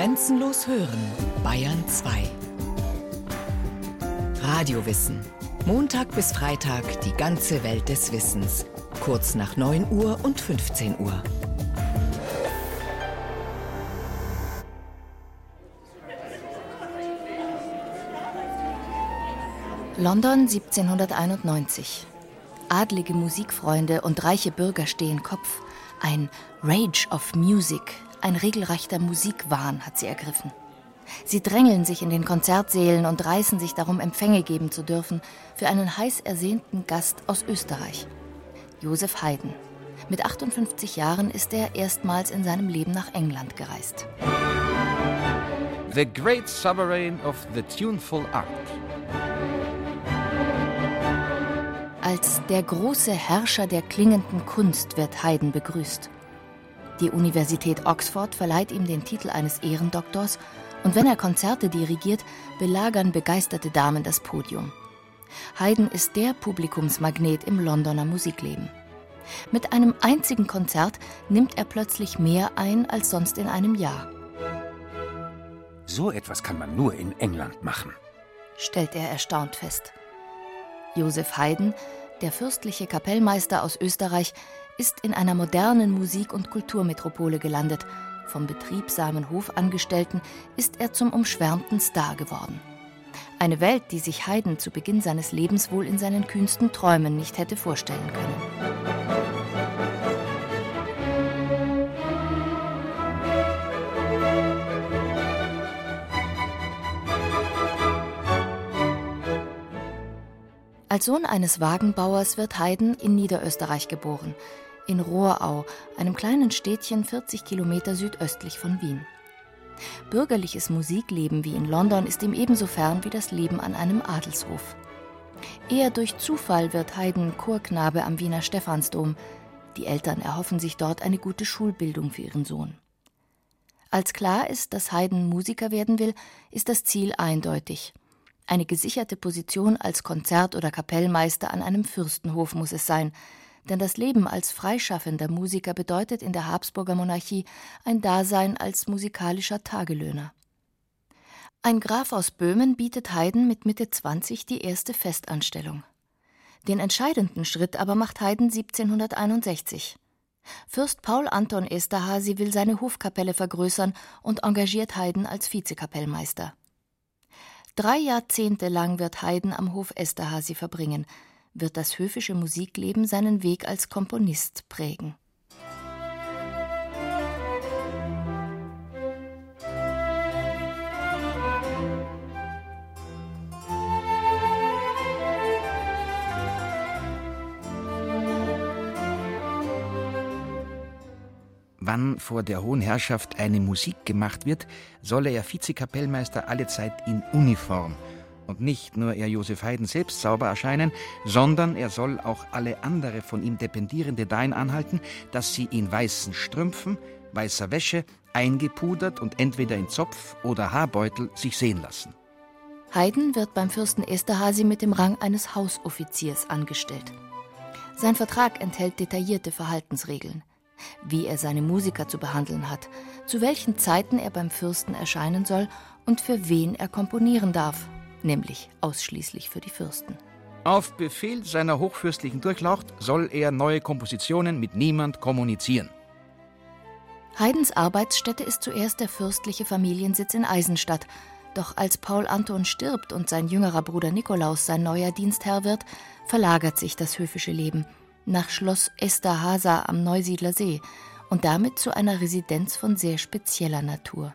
Grenzenlos hören, Bayern 2. Radiowissen. Montag bis Freitag die ganze Welt des Wissens. Kurz nach 9 Uhr und 15 Uhr. London 1791. Adlige Musikfreunde und reiche Bürger stehen Kopf. Ein Rage of Music, ein regelrechter Musikwahn hat sie ergriffen. Sie drängeln sich in den Konzertsälen und reißen sich darum, Empfänge geben zu dürfen für einen heiß ersehnten Gast aus Österreich, Josef Haydn. Mit 58 Jahren ist er erstmals in seinem Leben nach England gereist. The great sovereign of the tuneful art. Als der große Herrscher der klingenden Kunst wird Haydn begrüßt. Die Universität Oxford verleiht ihm den Titel eines Ehrendoktors und wenn er Konzerte dirigiert, belagern begeisterte Damen das Podium. Haydn ist der Publikumsmagnet im Londoner Musikleben. Mit einem einzigen Konzert nimmt er plötzlich mehr ein als sonst in einem Jahr. So etwas kann man nur in England machen, stellt er erstaunt fest. Josef Haydn, der fürstliche Kapellmeister aus Österreich, ist in einer modernen Musik- und Kulturmetropole gelandet. Vom betriebsamen Hofangestellten ist er zum umschwärmten Star geworden. Eine Welt, die sich Haydn zu Beginn seines Lebens wohl in seinen kühnsten Träumen nicht hätte vorstellen können. Als Sohn eines Wagenbauers wird Haydn in Niederösterreich geboren in Rohrau, einem kleinen Städtchen 40 Kilometer südöstlich von Wien. Bürgerliches Musikleben wie in London ist ihm ebenso fern wie das Leben an einem Adelshof. Eher durch Zufall wird Haydn Chorknabe am Wiener Stephansdom. Die Eltern erhoffen sich dort eine gute Schulbildung für ihren Sohn. Als klar ist, dass Haydn Musiker werden will, ist das Ziel eindeutig. Eine gesicherte Position als Konzert- oder Kapellmeister an einem Fürstenhof muss es sein, denn das Leben als freischaffender Musiker bedeutet in der Habsburger Monarchie ein Dasein als musikalischer Tagelöhner. Ein Graf aus Böhmen bietet Haydn mit Mitte 20 die erste Festanstellung. Den entscheidenden Schritt aber macht Haydn 1761. Fürst Paul Anton Esterhazy will seine Hofkapelle vergrößern und engagiert Haydn als Vizekapellmeister. Drei Jahrzehnte lang wird Haydn am Hof Esterhazy verbringen – wird das höfische Musikleben seinen Weg als Komponist prägen. Wann vor der Hohen Herrschaft eine Musik gemacht wird, solle er Vizekapellmeister allezeit in Uniform – und nicht nur er Josef Haydn selbst sauber erscheinen, sondern er soll auch alle andere von ihm dependierende dahin anhalten, dass sie in weißen Strümpfen, weißer Wäsche, eingepudert und entweder in Zopf oder Haarbeutel sich sehen lassen. Haydn wird beim Fürsten Esterhazy mit dem Rang eines Hausoffiziers angestellt. Sein Vertrag enthält detaillierte Verhaltensregeln, wie er seine Musiker zu behandeln hat, zu welchen Zeiten er beim Fürsten erscheinen soll und für wen er komponieren darf nämlich ausschließlich für die Fürsten. Auf Befehl seiner hochfürstlichen Durchlaucht soll er neue Kompositionen mit niemand kommunizieren. Haydns Arbeitsstätte ist zuerst der fürstliche Familiensitz in Eisenstadt. Doch als Paul Anton stirbt und sein jüngerer Bruder Nikolaus sein neuer Dienstherr wird, verlagert sich das höfische Leben nach Schloss Esterhasa am Neusiedler See und damit zu einer Residenz von sehr spezieller Natur.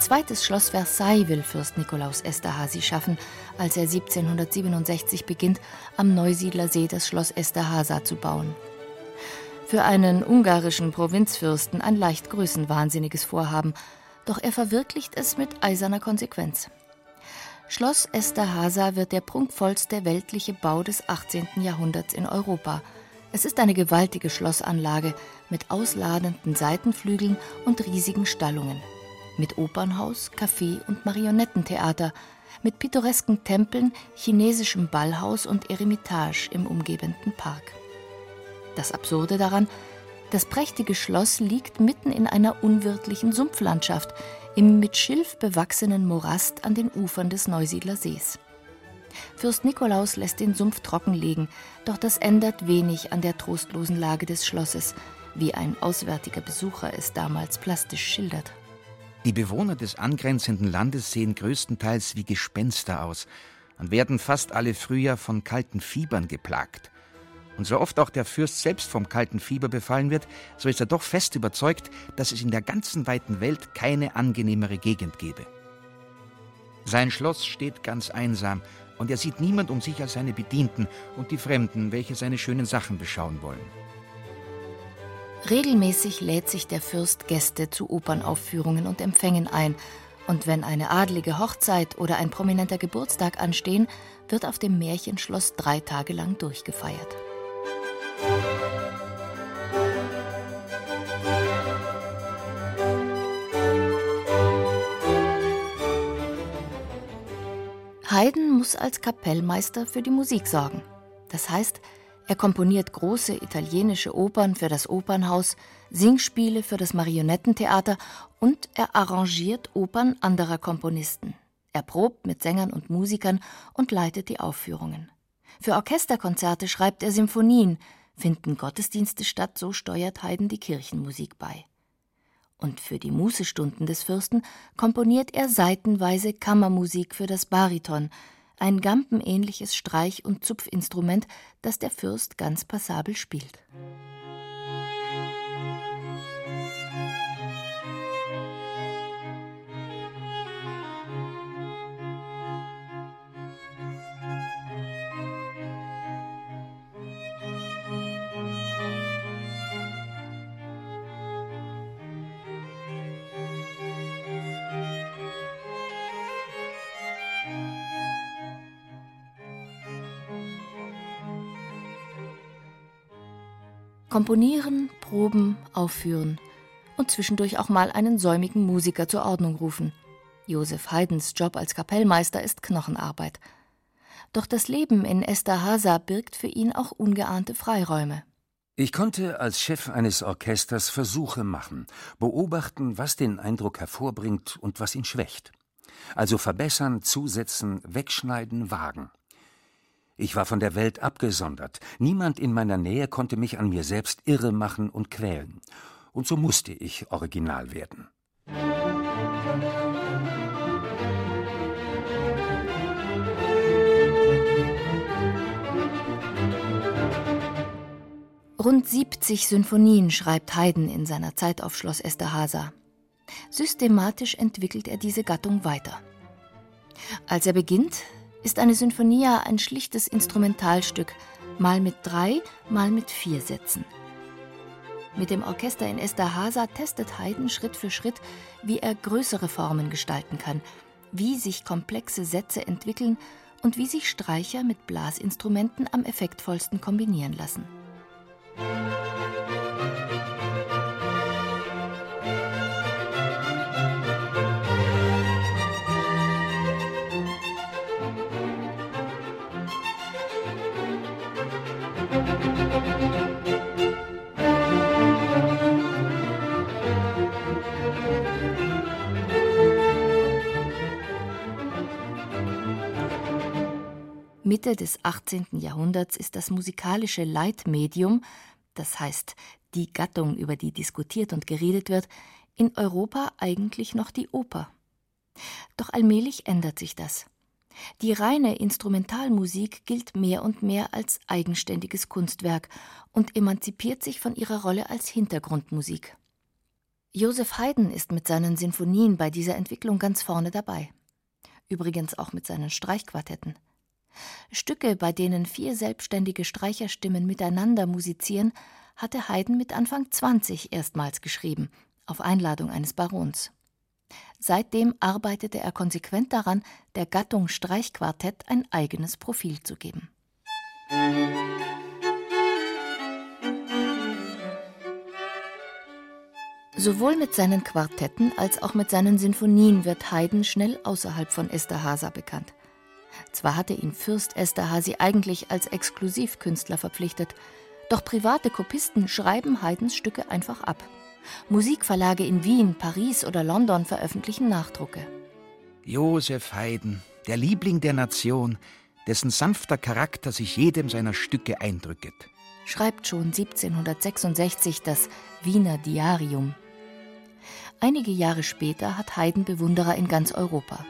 Ein zweites Schloss Versailles will Fürst Nikolaus Esterhazy schaffen, als er 1767 beginnt, am Neusiedler See das Schloss Esterhasa zu bauen. Für einen ungarischen Provinzfürsten ein leicht größenwahnsinniges Vorhaben, doch er verwirklicht es mit eiserner Konsequenz. Schloss Esterhasa wird der prunkvollste weltliche Bau des 18. Jahrhunderts in Europa. Es ist eine gewaltige Schlossanlage mit ausladenden Seitenflügeln und riesigen Stallungen, mit Opernhaus, Café und Marionettentheater, mit pittoresken Tempeln, chinesischem Ballhaus und Eremitage im umgebenden Park. Das Absurde daran, das prächtige Schloss liegt mitten in einer unwirtlichen Sumpflandschaft, im mit Schilf bewachsenen Morast an den Ufern des Neusiedler Sees. Fürst Nikolaus lässt den Sumpf trockenlegen, doch das ändert wenig an der trostlosen Lage des Schlosses, wie ein auswärtiger Besucher es damals plastisch schildert. Die Bewohner des angrenzenden Landes sehen größtenteils wie Gespenster aus und werden fast alle Frühjahr von kalten Fiebern geplagt. Und so oft auch der Fürst selbst vom kalten Fieber befallen wird, so ist er doch fest überzeugt, dass es in der ganzen weiten Welt keine angenehmere Gegend gebe. Sein Schloss steht ganz einsam, und er sieht niemand um sich als seine Bedienten und die Fremden, welche seine schönen Sachen beschauen wollen. Regelmäßig lädt sich der Fürst Gäste zu Opernaufführungen und Empfängen ein, und wenn eine adlige Hochzeit oder ein prominenter Geburtstag anstehen, wird auf dem Märchenschloss drei Tage lang durchgefeiert. Haydn muss als Kapellmeister für die Musik sorgen. Das heißt, er komponiert große italienische Opern für das Opernhaus, Singspiele für das Marionettentheater und er arrangiert Opern anderer Komponisten. Er probt mit Sängern und Musikern und leitet die Aufführungen. Für Orchesterkonzerte schreibt er Symphonien. Finden Gottesdienste statt, so steuert Haydn die Kirchenmusik bei. Und für die Mußestunden des Fürsten komponiert er seitenweise Kammermusik für das Bariton, ein gampenähnliches Streich- und Zupfinstrument, das der Fürst ganz passabel spielt. Komponieren, proben, aufführen und zwischendurch auch mal einen säumigen Musiker zur Ordnung rufen. Josef Haydns Job als Kapellmeister ist Knochenarbeit. Doch das Leben in Esterhaza birgt für ihn auch ungeahnte Freiräume. Ich konnte als Chef eines Orchesters Versuche machen, beobachten, was den Eindruck hervorbringt und was ihn schwächt. Also verbessern, zusetzen, wegschneiden, wagen. Ich war von der Welt abgesondert. Niemand in meiner Nähe konnte mich an mir selbst irre machen und quälen. Und so musste ich original werden. Rund 70 Sinfonien schreibt Haydn in seiner Zeit auf Schloss Esterhazy. Systematisch entwickelt er diese Gattung weiter. Als er beginnt, ist eine Sinfonia ein schlichtes Instrumentalstück, mal mit drei, mal mit vier Sätzen. Mit dem Orchester in Esterhazy testet Haydn Schritt für Schritt, wie er größere Formen gestalten kann, wie sich komplexe Sätze entwickeln und wie sich Streicher mit Blasinstrumenten am effektvollsten kombinieren lassen. Mitte des 18. Jahrhunderts ist das musikalische Leitmedium, das heißt die Gattung, über die diskutiert und geredet wird, in Europa eigentlich noch die Oper. Doch allmählich ändert sich das. Die reine Instrumentalmusik gilt mehr und mehr als eigenständiges Kunstwerk und emanzipiert sich von ihrer Rolle als Hintergrundmusik. Joseph Haydn ist mit seinen Sinfonien bei dieser Entwicklung ganz vorne dabei. Übrigens auch mit seinen Streichquartetten. Stücke, bei denen vier selbstständige Streicherstimmen miteinander musizieren, hatte Haydn mit Anfang 20 erstmals geschrieben, auf Einladung eines Barons. Seitdem arbeitete er konsequent daran, der Gattung Streichquartett ein eigenes Profil zu geben. Sowohl mit seinen Quartetten als auch mit seinen Sinfonien wird Haydn schnell außerhalb von Esterhaza bekannt. Zwar hatte ihn Fürst Esterhazy eigentlich als Exklusivkünstler verpflichtet, doch private Kopisten schreiben Haydns Stücke einfach ab. Musikverlage in Wien, Paris oder London veröffentlichen Nachdrucke. Josef Haydn, der Liebling der Nation, dessen sanfter Charakter sich jedem seiner Stücke eindrücket. Schreibt schon 1766 das Wiener Diarium. Einige Jahre später hat Haydn Bewunderer in ganz Europa.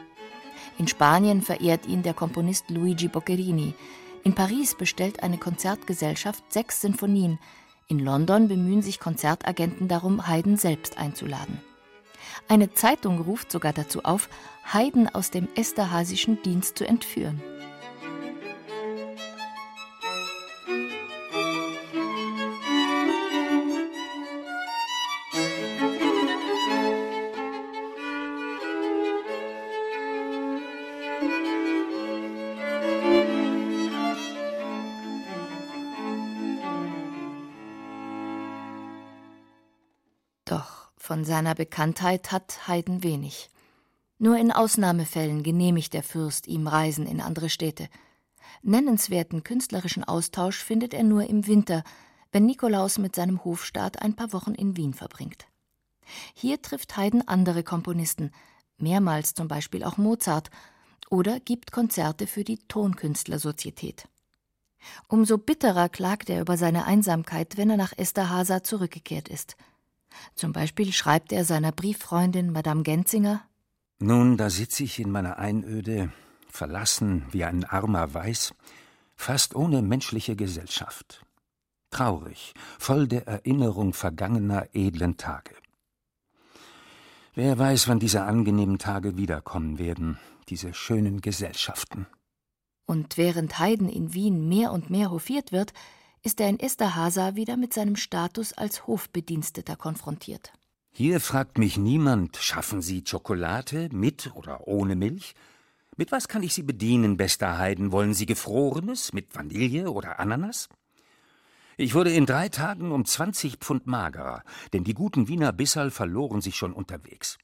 In Spanien verehrt ihn der Komponist Luigi Boccherini. In Paris bestellt eine Konzertgesellschaft sechs Sinfonien. In London bemühen sich Konzertagenten darum, Haydn selbst einzuladen. Eine Zeitung ruft sogar dazu auf, Haydn aus dem Esterhazischen Dienst zu entführen. Von seiner Bekanntheit hat Haydn wenig. Nur in Ausnahmefällen genehmigt der Fürst ihm Reisen in andere Städte. Nennenswerten künstlerischen Austausch findet er nur im Winter, wenn Nikolaus mit seinem Hofstaat ein paar Wochen in Wien verbringt. Hier trifft Haydn andere Komponisten, mehrmals zum Beispiel auch Mozart, oder gibt Konzerte für die Tonkünstlersozietät. Umso bitterer klagt er über seine Einsamkeit, wenn er nach Esterhazy zurückgekehrt ist – zum Beispiel schreibt er seiner Brieffreundin Madame Genzinger Nun, da sitze ich in meiner Einöde, verlassen wie ein armer Weiß, fast ohne menschliche Gesellschaft. Traurig, voll der Erinnerung vergangener edlen Tage. Wer weiß, wann diese angenehmen Tage wiederkommen werden, diese schönen Gesellschaften. Und während Haydn in Wien mehr und mehr hofiert wird, ist er in Esterhazy wieder mit seinem Status als Hofbediensteter konfrontiert. Hier fragt mich niemand, schaffen Sie Schokolade mit oder ohne Milch? Mit was kann ich Sie bedienen, bester Haydn? Wollen Sie Gefrorenes mit Vanille oder Ananas? Ich wurde in drei Tagen um 20 Pfund magerer, denn die guten Wiener Bisserl verloren sich schon unterwegs.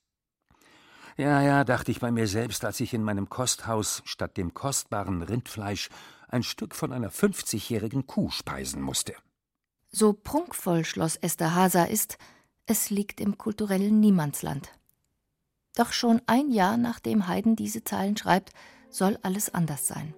Ja, ja, dachte ich bei mir selbst, als ich in meinem Kosthaus statt dem kostbaren Rindfleisch ein Stück von einer 50-jährigen Kuh speisen musste. So prunkvoll Schloss Esterhazy ist, es liegt im kulturellen Niemandsland. Doch schon ein Jahr nachdem Haydn diese Zeilen schreibt, soll alles anders sein.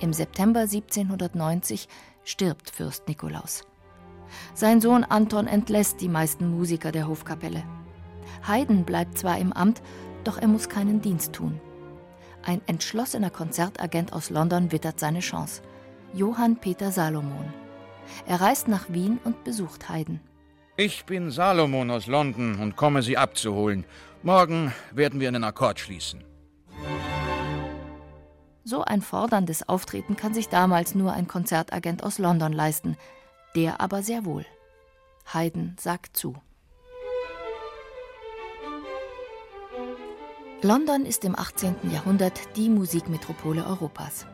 Im September 1790 stirbt Fürst Nikolaus. Sein Sohn Anton entlässt die meisten Musiker der Hofkapelle. Haydn bleibt zwar im Amt, doch er muss keinen Dienst tun. Ein entschlossener Konzertagent aus London wittert seine Chance. Johann Peter Salomon. Er reist nach Wien und besucht Haydn. Ich bin Salomon aus London und komme Sie abzuholen. Morgen werden wir einen Akkord schließen. So ein forderndes Auftreten kann sich damals nur ein Konzertagent aus London leisten der aber sehr wohl. Haydn sagt zu. London ist im 18. Jahrhundert die Musikmetropole Europas.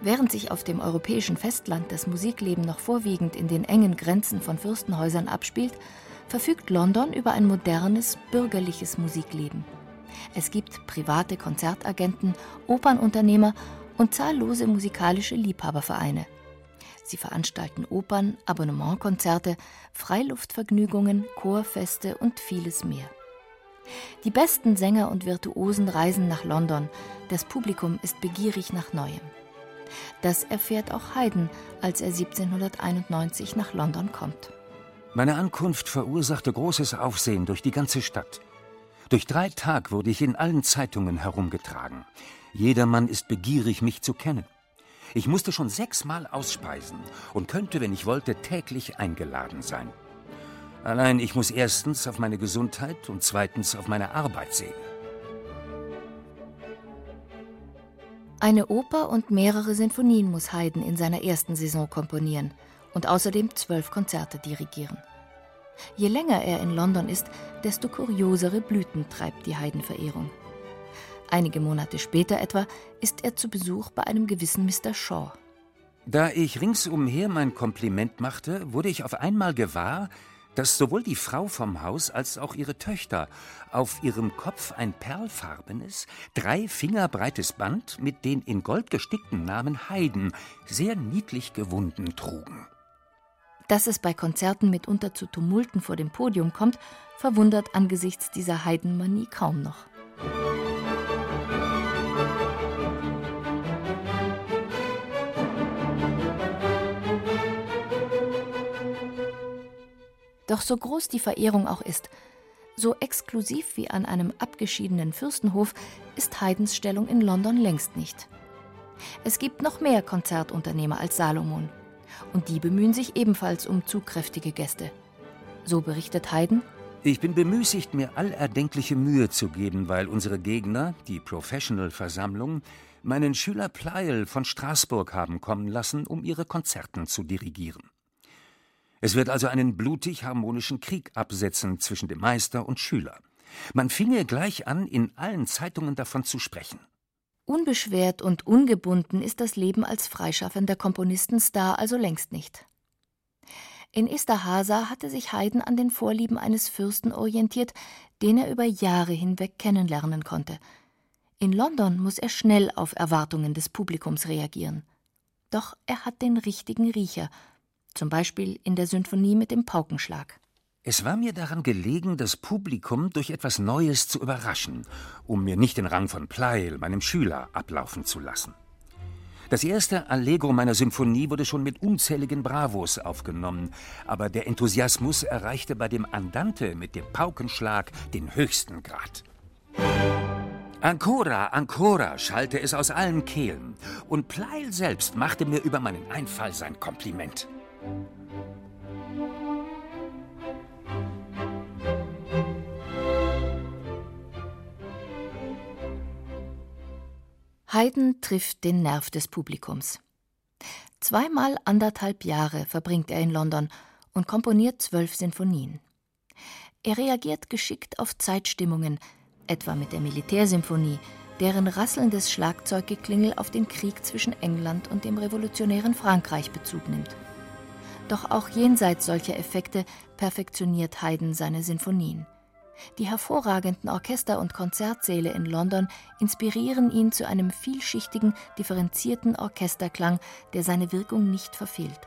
Während sich auf dem europäischen Festland das Musikleben noch vorwiegend in den engen Grenzen von Fürstenhäusern abspielt, verfügt London über ein modernes, bürgerliches Musikleben. Es gibt private Konzertagenten, Opernunternehmer und zahllose musikalische Liebhabervereine – Sie veranstalten Opern, Abonnementkonzerte, Freiluftvergnügungen, Chorfeste und vieles mehr. Die besten Sänger und Virtuosen reisen nach London. Das Publikum ist begierig nach Neuem. Das erfährt auch Haydn, als er 1791 nach London kommt. Meine Ankunft verursachte großes Aufsehen durch die ganze Stadt. Durch drei Tage wurde ich in allen Zeitungen herumgetragen. Jedermann ist begierig, mich zu kennen. Ich musste schon sechsmal ausspeisen und könnte, wenn ich wollte, täglich eingeladen sein. Allein ich muss erstens auf meine Gesundheit und zweitens auf meine Arbeit sehen. Eine Oper und mehrere Sinfonien muss Haydn in seiner ersten Saison komponieren und außerdem zwölf Konzerte dirigieren. Je länger er in London ist, desto kuriosere Blüten treibt die Haydn-Verehrung. Einige Monate später etwa ist er zu Besuch bei einem gewissen Mr. Shaw. Da ich ringsumher mein Kompliment machte, wurde ich auf einmal gewahr, dass sowohl die Frau vom Haus als auch ihre Töchter auf ihrem Kopf ein perlfarbenes, drei Finger breites Band mit den in Gold gestickten Namen Haydn sehr niedlich gewunden trugen. Dass es bei Konzerten mitunter zu Tumulten vor dem Podium kommt, verwundert angesichts dieser Heidenmanie kaum noch. Doch so groß die Verehrung auch ist, so exklusiv wie an einem abgeschiedenen Fürstenhof ist Haydns Stellung in London längst nicht. Es gibt noch mehr Konzertunternehmer als Salomon und die bemühen sich ebenfalls um zugkräftige Gäste. So berichtet Haydn. Ich bin bemüßigt, mir all erdenkliche Mühe zu geben, weil unsere Gegner, die Professional-Versammlung, meinen Schüler Pleil von Straßburg haben kommen lassen, um ihre Konzerten zu dirigieren. Es wird also einen blutig harmonischen Krieg absetzen zwischen dem Meister und Schüler. Man finge gleich an, in allen Zeitungen davon zu sprechen. Unbeschwert und ungebunden ist das Leben als freischaffender Komponistenstar also längst nicht. In Esterhasa hatte sich Haydn an den Vorlieben eines Fürsten orientiert, den er über Jahre hinweg kennenlernen konnte. In London muss er schnell auf Erwartungen des Publikums reagieren. Doch er hat den richtigen Riecher, zum Beispiel in der Symphonie mit dem Paukenschlag. Es war mir daran gelegen, das Publikum durch etwas Neues zu überraschen, um mir nicht den Rang von Pleil, meinem Schüler, ablaufen zu lassen. Das erste Allegro meiner Symphonie wurde schon mit unzähligen Bravos aufgenommen, aber der Enthusiasmus erreichte bei dem Andante mit dem Paukenschlag den höchsten Grad. Ancora, ancora, schallte es aus allen Kehlen, und Pleil selbst machte mir über meinen Einfall sein Kompliment. Haydn trifft den Nerv des Publikums. Zweimal anderthalb Jahre verbringt er in London und komponiert zwölf Sinfonien. Er reagiert geschickt auf Zeitstimmungen, etwa mit der Militärsymphonie, deren rasselndes Schlagzeuggeklingel auf den Krieg zwischen England und dem revolutionären Frankreich Bezug nimmt. Doch auch jenseits solcher Effekte perfektioniert Haydn seine Sinfonien. Die hervorragenden Orchester- und Konzertsäle in London inspirieren ihn zu einem vielschichtigen, differenzierten Orchesterklang, der seine Wirkung nicht verfehlt.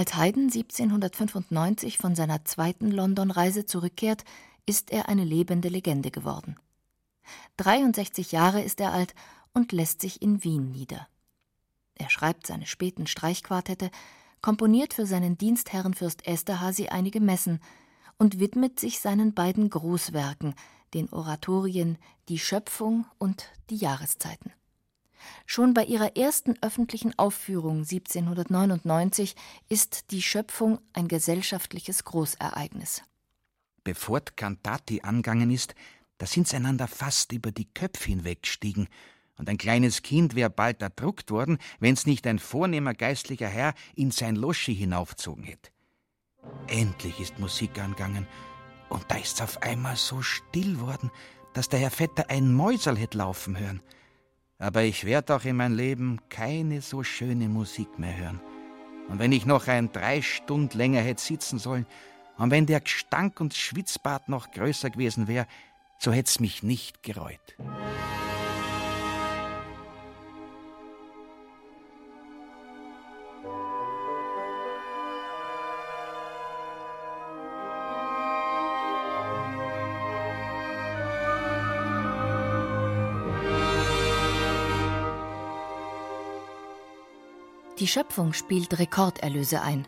Als Haydn 1795 von seiner zweiten London-Reise zurückkehrt, ist er eine lebende Legende geworden. 63 Jahre ist er alt und lässt sich in Wien nieder. Er schreibt seine späten Streichquartette, komponiert für seinen Dienstherren Fürst Esterhazy einige Messen und widmet sich seinen beiden Großwerken, den Oratorien Die Schöpfung und die Jahreszeiten. Schon bei ihrer ersten öffentlichen Aufführung 1799 ist die Schöpfung ein gesellschaftliches Großereignis. Bevor Cantati angangen ist, da sind sie einander fast über die Köpfe hinweggestiegen, und ein kleines Kind wäre bald erdruckt worden, wenn's nicht ein vornehmer geistlicher Herr in sein Loschi hinaufzogen hätte. Endlich ist Musik angangen, und da ist's auf einmal so still worden, dass der Herr Vetter ein Mäusel hätte laufen hören aber ich werde auch in mein Leben keine so schöne Musik mehr hören. Und wenn ich noch ein drei Stunden länger hätte sitzen sollen, und wenn der Gestank und Schwitzbad noch größer gewesen wäre, so hätt's mich nicht gereut. Schöpfung spielt Rekorderlöse ein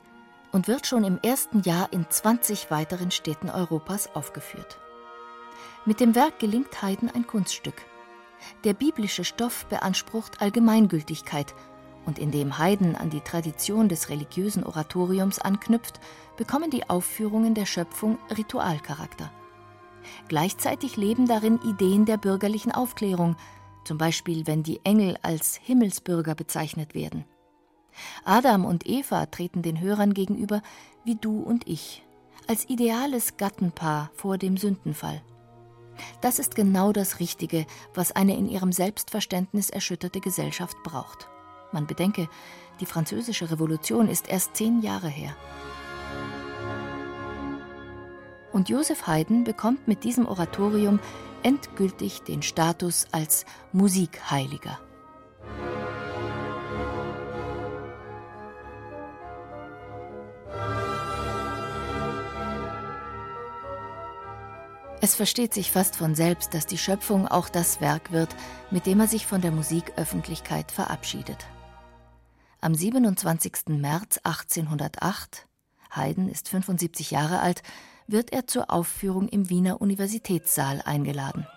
und wird schon im ersten Jahr in 20 weiteren Städten Europas aufgeführt. Mit dem Werk gelingt Haydn ein Kunststück. Der biblische Stoff beansprucht Allgemeingültigkeit und in dem Haydn an die Tradition des religiösen Oratoriums anknüpft, bekommen die Aufführungen der Schöpfung Ritualcharakter. Gleichzeitig leben darin Ideen der bürgerlichen Aufklärung, zum Beispiel wenn die Engel als Himmelsbürger bezeichnet werden. Adam und Eva treten den Hörern gegenüber wie du und ich, als ideales Gattenpaar vor dem Sündenfall. Das ist genau das Richtige, was eine in ihrem Selbstverständnis erschütterte Gesellschaft braucht. Man bedenke, die französische Revolution ist erst zehn Jahre her. Und Joseph Haydn bekommt mit diesem Oratorium endgültig den Status als Musikheiliger. Es versteht sich fast von selbst, dass die Schöpfung auch das Werk wird, mit dem er sich von der Musiköffentlichkeit verabschiedet. Am 27. März 1808, Haydn ist 75 Jahre alt, wird er zur Aufführung im Wiener Universitätssaal eingeladen.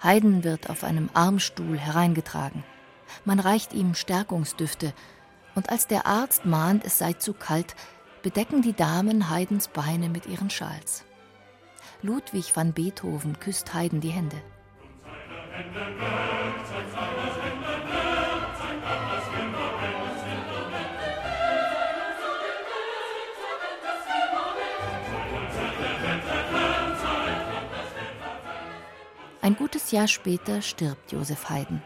Haydn wird auf einem Armstuhl hereingetragen. Man reicht ihm Stärkungsdüfte, und als der Arzt mahnt, es sei zu kalt, bedecken die Damen Haydns Beine mit ihren Schals. Ludwig van Beethoven küsst Haydn die Hände. Ein gutes Jahr später stirbt Josef Haydn,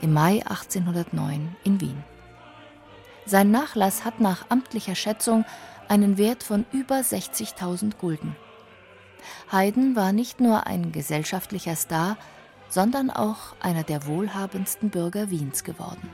im Mai 1809 in Wien. Sein Nachlass hat nach amtlicher Schätzung einen Wert von über 60.000 Gulden. Haydn war nicht nur ein gesellschaftlicher Star, sondern auch einer der wohlhabendsten Bürger Wiens geworden.